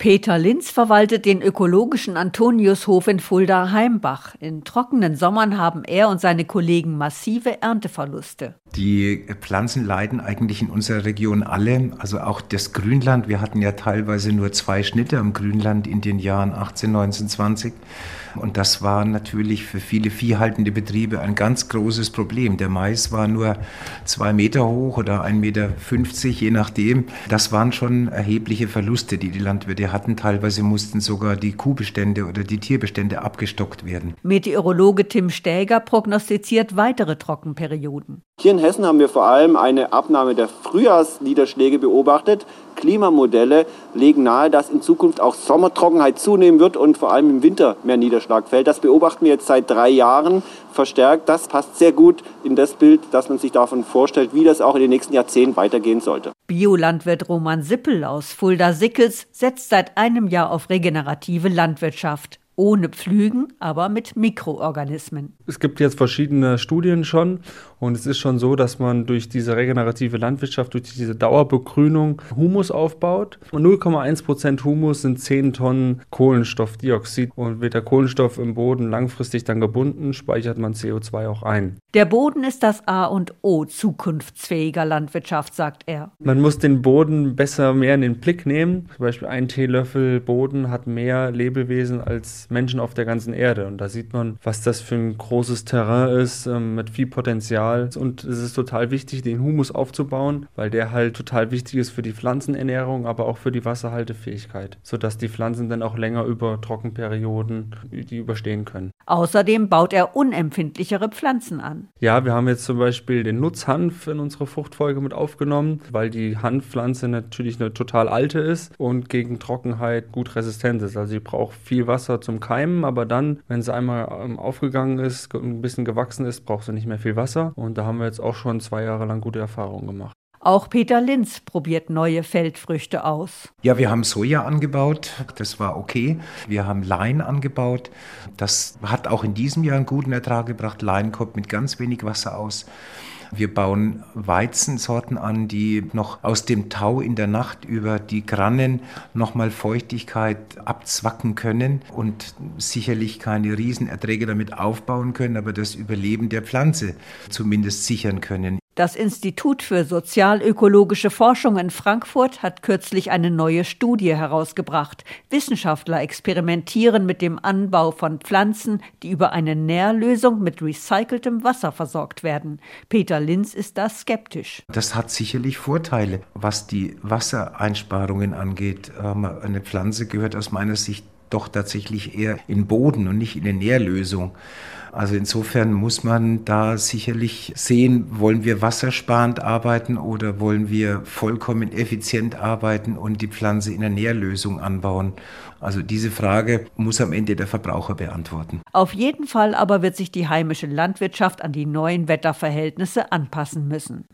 Peter Linz verwaltet den ökologischen Antoniushof in Fulda-Heimbach. In trockenen Sommern haben er und seine Kollegen massive Ernteverluste. Die Pflanzen leiden eigentlich in unserer Region alle, also auch das Grünland. Wir hatten ja teilweise nur zwei Schnitte am Grünland in den Jahren 18, 19, 20. Und das war natürlich für viele viehhaltende Betriebe ein ganz großes Problem. Der Mais war nur zwei Meter hoch oder 1,50 Meter, je nachdem. Das waren schon erhebliche Verluste, die die Landwirte hatten. Teilweise mussten sogar die Kuhbestände oder die Tierbestände abgestockt werden. Meteorologe Tim Stäger prognostiziert weitere Trockenperioden. Hier in Hessen haben wir vor allem eine Abnahme der Frühjahrsniederschläge beobachtet. Klimamodelle legen nahe, dass in Zukunft auch Sommertrockenheit zunehmen wird und vor allem im Winter mehr Niederschlag fällt. Das beobachten wir jetzt seit drei Jahren verstärkt. Das passt sehr gut in das Bild, dass man sich davon vorstellt, wie das auch in den nächsten Jahrzehnten weitergehen sollte. Biolandwirt Roman Sippel aus Fulda-Sickels setzt seit einem Jahr auf regenerative Landwirtschaft ohne Pflügen, aber mit Mikroorganismen. Es gibt jetzt verschiedene Studien schon und es ist schon so, dass man durch diese regenerative Landwirtschaft, durch diese Dauerbegrünung Humus aufbaut. 0,1 Prozent Humus sind 10 Tonnen Kohlenstoffdioxid und wird der Kohlenstoff im Boden langfristig dann gebunden, speichert man CO2 auch ein. Der Boden ist das A und O zukunftsfähiger Landwirtschaft, sagt er. Man muss den Boden besser mehr in den Blick nehmen. Zum Beispiel ein Teelöffel Boden hat mehr Lebewesen als Menschen auf der ganzen Erde. Und da sieht man, was das für ein großes Terrain ist, ähm, mit viel Potenzial. Und es ist total wichtig, den Humus aufzubauen, weil der halt total wichtig ist für die Pflanzenernährung, aber auch für die Wasserhaltefähigkeit, sodass die Pflanzen dann auch länger über Trockenperioden die überstehen können. Außerdem baut er unempfindlichere Pflanzen an. Ja, wir haben jetzt zum Beispiel den Nutzhanf in unsere Fruchtfolge mit aufgenommen, weil die Hanfpflanze natürlich eine total alte ist und gegen Trockenheit gut resistent ist. Also sie braucht viel Wasser zum Keimen, aber dann, wenn sie einmal ähm, aufgegangen ist, ein bisschen gewachsen ist, braucht sie nicht mehr viel Wasser. Und da haben wir jetzt auch schon zwei Jahre lang gute Erfahrungen gemacht. Auch Peter Linz probiert neue Feldfrüchte aus. Ja, wir haben Soja angebaut, das war okay. Wir haben Lein angebaut, das hat auch in diesem Jahr einen guten Ertrag gebracht. Lein kommt mit ganz wenig Wasser aus. Wir bauen Weizensorten an, die noch aus dem Tau in der Nacht über die Grannen nochmal Feuchtigkeit abzwacken können und sicherlich keine Riesenerträge damit aufbauen können, aber das Überleben der Pflanze zumindest sichern können. Das Institut für sozialökologische Forschung in Frankfurt hat kürzlich eine neue Studie herausgebracht. Wissenschaftler experimentieren mit dem Anbau von Pflanzen, die über eine Nährlösung mit recyceltem Wasser versorgt werden. Peter Linz ist da skeptisch. Das hat sicherlich Vorteile, was die Wassereinsparungen angeht. Ähm, eine Pflanze gehört aus meiner Sicht doch tatsächlich eher in Boden und nicht in eine Nährlösung. Also insofern muss man da sicherlich sehen, wollen wir wassersparend arbeiten oder wollen wir vollkommen effizient arbeiten und die Pflanze in einer Nährlösung anbauen. Also diese Frage muss am Ende der Verbraucher beantworten. Auf jeden Fall aber wird sich die heimische Landwirtschaft an die neuen Wetterverhältnisse anpassen müssen.